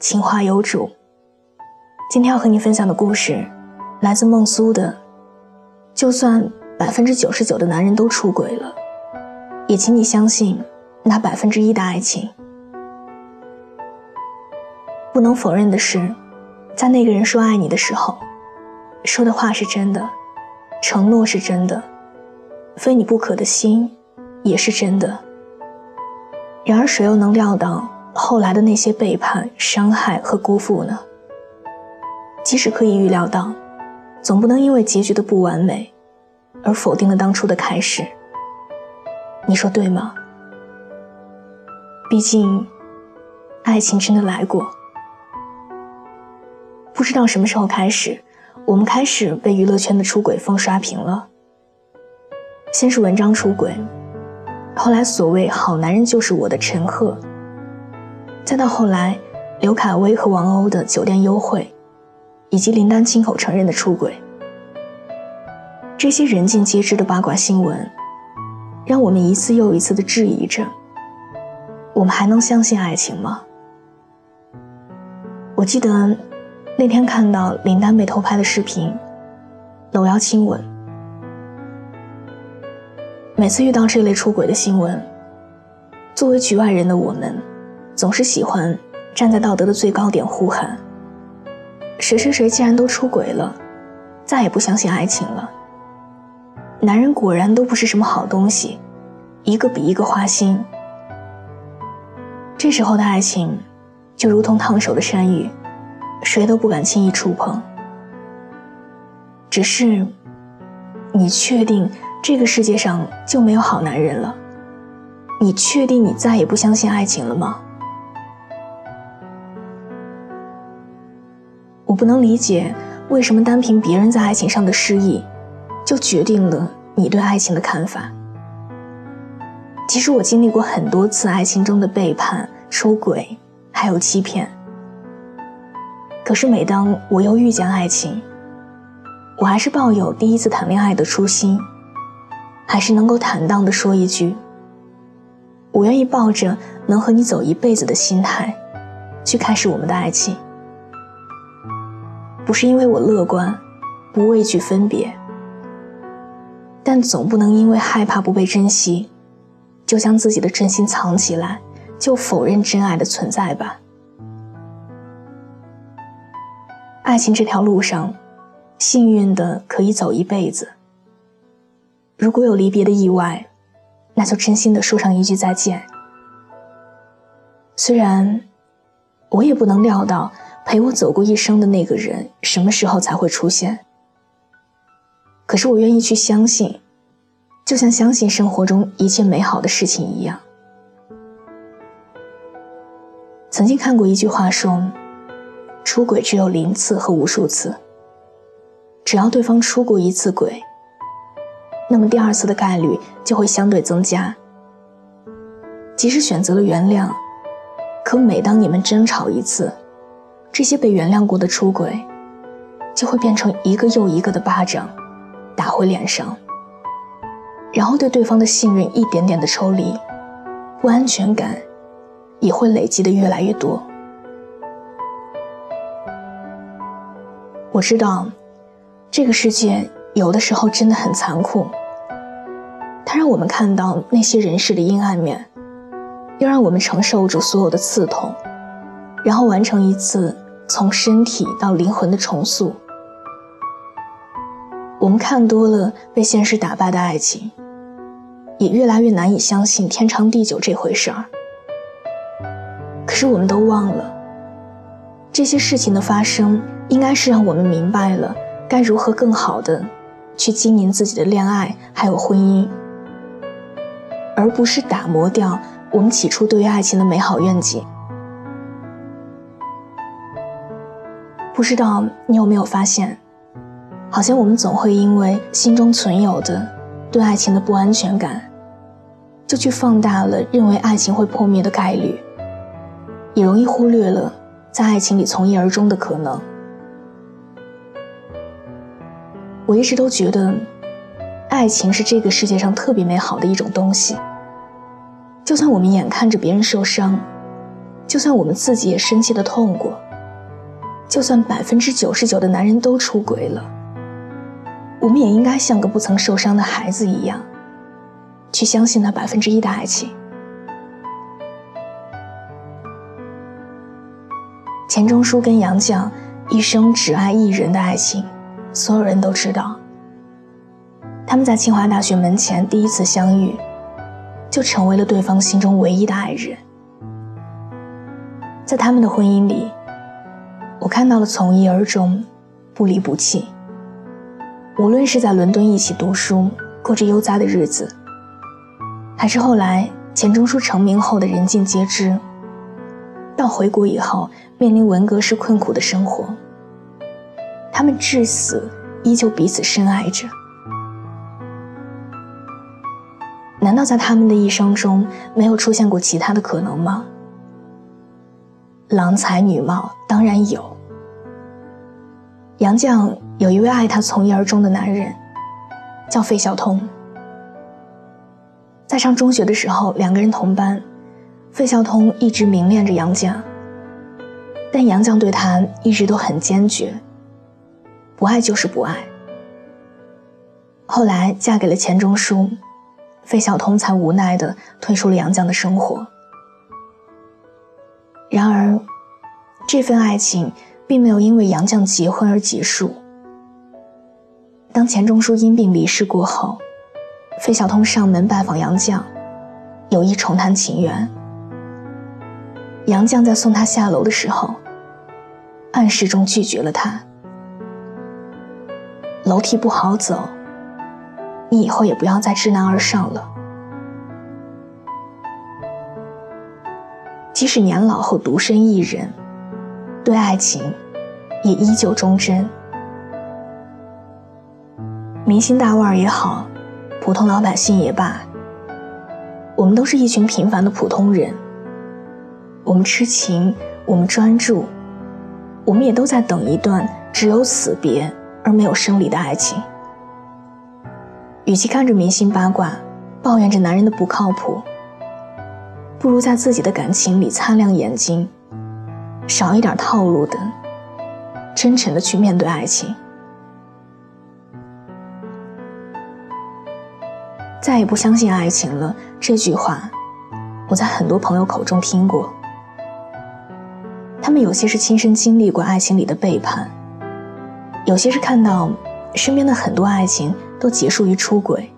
情话有主。今天要和你分享的故事，来自孟苏的。就算百分之九十九的男人都出轨了，也请你相信那百分之一的爱情。不能否认的是，在那个人说爱你的时候，说的话是真的，承诺是真的，非你不可的心也是真的。然而，谁又能料到？后来的那些背叛、伤害和辜负呢？即使可以预料到，总不能因为结局的不完美，而否定了当初的开始。你说对吗？毕竟，爱情真的来过。不知道什么时候开始，我们开始被娱乐圈的出轨风刷屏了。先是文章出轨，后来所谓好男人就是我的陈赫。再到后来，刘恺威和王鸥的酒店幽会，以及林丹亲口承认的出轨，这些人尽皆知的八卦新闻，让我们一次又一次的质疑着：我们还能相信爱情吗？我记得那天看到林丹被偷拍的视频，搂腰亲吻。每次遇到这类出轨的新闻，作为局外人的我们。总是喜欢站在道德的最高点呼喊：“谁谁谁既然都出轨了，再也不相信爱情了。男人果然都不是什么好东西，一个比一个花心。”这时候的爱情，就如同烫手的山芋，谁都不敢轻易触碰。只是，你确定这个世界上就没有好男人了？你确定你再也不相信爱情了吗？不能理解，为什么单凭别人在爱情上的失意，就决定了你对爱情的看法。其实我经历过很多次爱情中的背叛、出轨，还有欺骗。可是每当我又遇见爱情，我还是抱有第一次谈恋爱的初心，还是能够坦荡地说一句：“我愿意抱着能和你走一辈子的心态，去开始我们的爱情。”不是因为我乐观，不畏惧分别，但总不能因为害怕不被珍惜，就将自己的真心藏起来，就否认真爱的存在吧。爱情这条路上，幸运的可以走一辈子。如果有离别的意外，那就真心的说上一句再见。虽然，我也不能料到。陪我走过一生的那个人，什么时候才会出现？可是我愿意去相信，就像相信生活中一切美好的事情一样。曾经看过一句话说：“出轨只有零次和无数次。只要对方出过一次轨，那么第二次的概率就会相对增加。即使选择了原谅，可每当你们争吵一次，这些被原谅过的出轨，就会变成一个又一个的巴掌，打回脸上。然后对对方的信任一点点的抽离，不安全感也会累积的越来越多。我知道，这个世界有的时候真的很残酷，它让我们看到那些人世的阴暗面，又让我们承受住所有的刺痛。然后完成一次从身体到灵魂的重塑。我们看多了被现实打败的爱情，也越来越难以相信天长地久这回事儿。可是我们都忘了，这些事情的发生，应该是让我们明白了该如何更好的去经营自己的恋爱还有婚姻，而不是打磨掉我们起初对于爱情的美好愿景。不知道你有没有发现，好像我们总会因为心中存有的对爱情的不安全感，就去放大了认为爱情会破灭的概率，也容易忽略了在爱情里从一而终的可能。我一直都觉得，爱情是这个世界上特别美好的一种东西。就算我们眼看着别人受伤，就算我们自己也深切的痛过，就算百分之九十九的男人都出轨了，我们也应该像个不曾受伤的孩子一样，去相信那百分之一的爱情。钱钟书跟杨绛一生只爱一人的爱情。所有人都知道，他们在清华大学门前第一次相遇，就成为了对方心中唯一的爱人。在他们的婚姻里，我看到了从一而终、不离不弃。无论是在伦敦一起读书，过着悠哉的日子，还是后来钱钟书成名后的人尽皆知，到回国以后面临文革时困苦的生活。他们至死依旧彼此深爱着。难道在他们的一生中没有出现过其他的可能吗？郎才女貌当然有。杨绛有一位爱他从一而终的男人，叫费孝通。在上中学的时候，两个人同班，费孝通一直明恋着杨绛，但杨绛对他一直都很坚决。不爱就是不爱。后来嫁给了钱钟书，费孝通才无奈地退出了杨绛的生活。然而，这份爱情并没有因为杨绛结婚而结束。当钱钟书因病离世过后，费孝通上门拜访杨绛，有意重谈情缘。杨绛在送他下楼的时候，暗示中拒绝了他。楼梯不好走，你以后也不要再知难而上了。即使年老后独身一人，对爱情也依旧忠贞。明星大腕也好，普通老百姓也罢，我们都是一群平凡的普通人。我们痴情，我们专注，我们也都在等一段只有死别。而没有生离的爱情，与其看着明星八卦，抱怨着男人的不靠谱，不如在自己的感情里擦亮眼睛，少一点套路的，真诚的去面对爱情。再也不相信爱情了这句话，我在很多朋友口中听过。他们有些是亲身经历过爱情里的背叛。有些是看到身边的很多爱情都结束于出轨，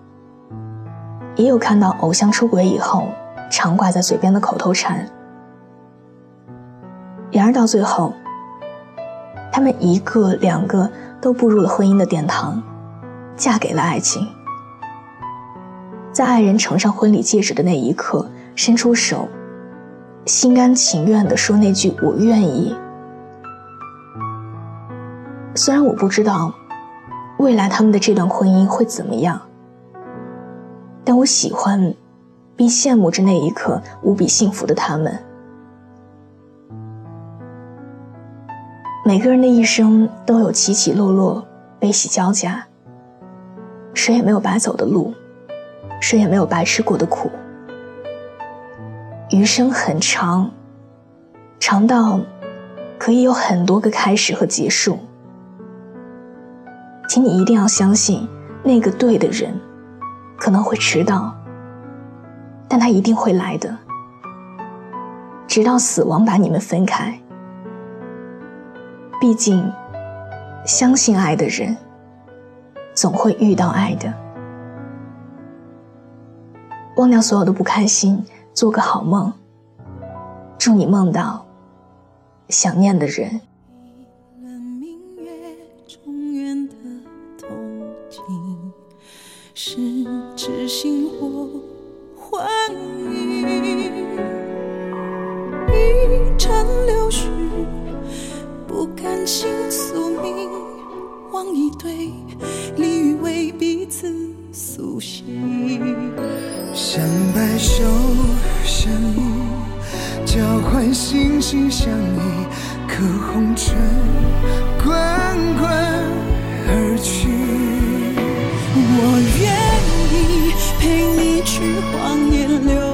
也有看到偶像出轨以后常挂在嘴边的口头禅。然而到最后，他们一个两个都步入了婚姻的殿堂，嫁给了爱情，在爱人呈上婚礼戒指的那一刻，伸出手，心甘情愿地说那句“我愿意”。虽然我不知道未来他们的这段婚姻会怎么样，但我喜欢并羡慕着那一刻无比幸福的他们。每个人的一生都有起起落落、悲喜交加，谁也没有白走的路，谁也没有白吃过的苦。余生很长，长到可以有很多个开始和结束。请你一定要相信，那个对的人可能会迟到，但他一定会来的，直到死亡把你们分开。毕竟，相信爱的人总会遇到爱的。忘掉所有的不开心，做个好梦。祝你梦到想念的人。是痴心或换你一盏柳絮，不甘心宿命，望一对鲤鱼为彼此苏醒，相白首相依，交换心心相依，可红尘。留。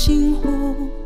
心湖。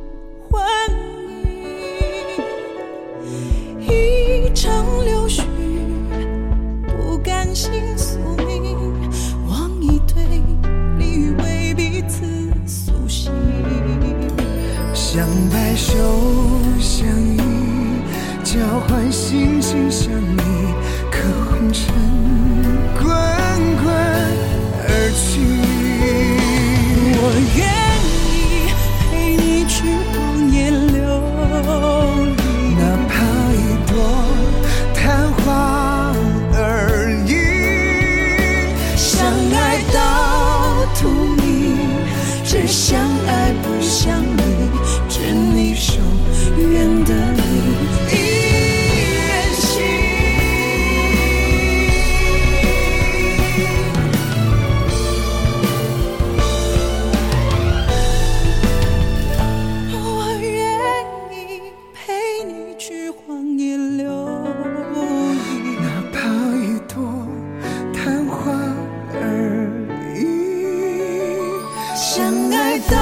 爱到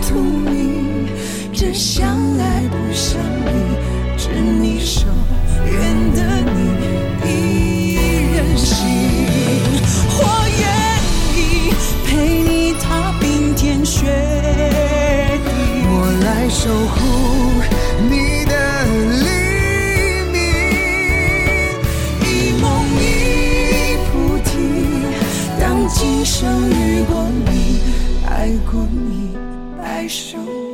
荼蘼，这相爱不相离，执你手，愿得你一人心，我愿意陪你踏冰天雪地，我来守护你的黎明，一梦一菩提，当今生。顾你白首。